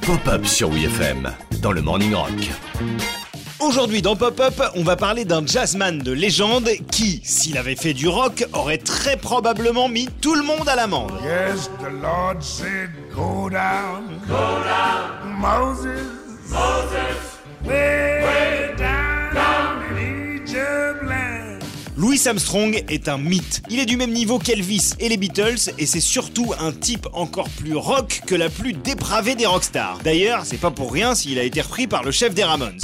Pop-up sur WFM dans le Morning Rock. Aujourd'hui dans Pop-Up, on va parler d'un jazzman de légende qui, s'il avait fait du rock, aurait très probablement mis tout le monde à l'amende. Yes, the Lord said, Go down. Go down. Moses. Moses. Louis Armstrong est un mythe. Il est du même niveau qu'Elvis et les Beatles et c'est surtout un type encore plus rock que la plus dépravée des rockstars. D'ailleurs, c'est pas pour rien s'il a été repris par le chef des Ramones.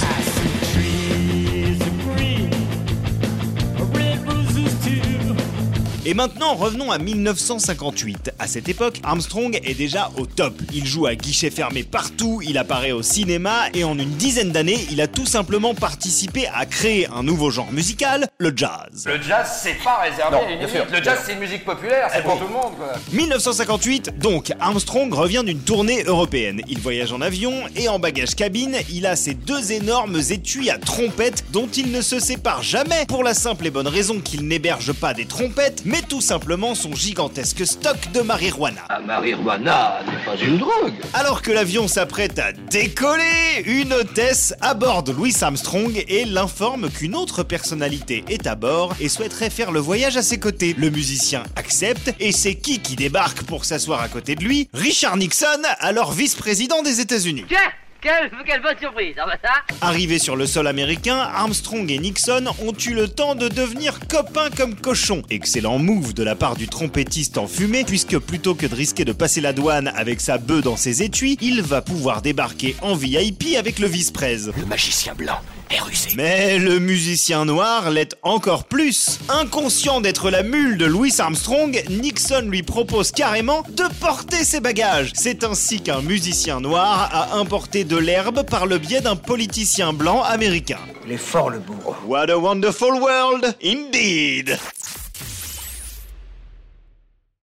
Et maintenant, revenons à 1958. À cette époque, Armstrong est déjà au top. Il joue à guichet fermé partout, il apparaît au cinéma et en une dizaine d'années, il a tout simplement participé à créer un nouveau genre musical, le jazz. Le jazz, c'est pas réservé Non, à une bien sûr. Le jazz, c'est une musique populaire, c'est pour tout le monde, quoi. 1958, donc, Armstrong revient d'une tournée européenne. Il voyage en avion et en bagage cabine, il a ses deux énormes étuis à trompettes dont il ne se sépare jamais pour la simple et bonne raison qu'il n'héberge pas des trompettes, mais tout simplement son gigantesque stock de marijuana. La marijuana n'est pas une drogue. Alors que l'avion s'apprête à décoller, une hôtesse aborde Louis Armstrong et l'informe qu'une autre personnalité est à bord et souhaiterait faire le voyage à ses côtés. Le musicien accepte et c'est qui qui débarque pour s'asseoir à côté de lui? Richard Nixon, alors vice-président des États-Unis. Quelle, quelle bonne surprise, ah bah ça Arrivés sur le sol américain, Armstrong et Nixon ont eu le temps de devenir copains comme cochons. Excellent move de la part du trompettiste en fumée, puisque plutôt que de risquer de passer la douane avec sa bœuf dans ses étuis, il va pouvoir débarquer en VIP avec le vice-prez. Le magicien blanc est rusé. Mais le musicien noir l'est encore plus. Inconscient d'être la mule de Louis Armstrong, Nixon lui propose carrément de porter ses bagages. C'est ainsi qu'un musicien noir a importé de l'herbe par le biais d'un politicien blanc américain. Il est fort le bourreau. What a wonderful world, indeed!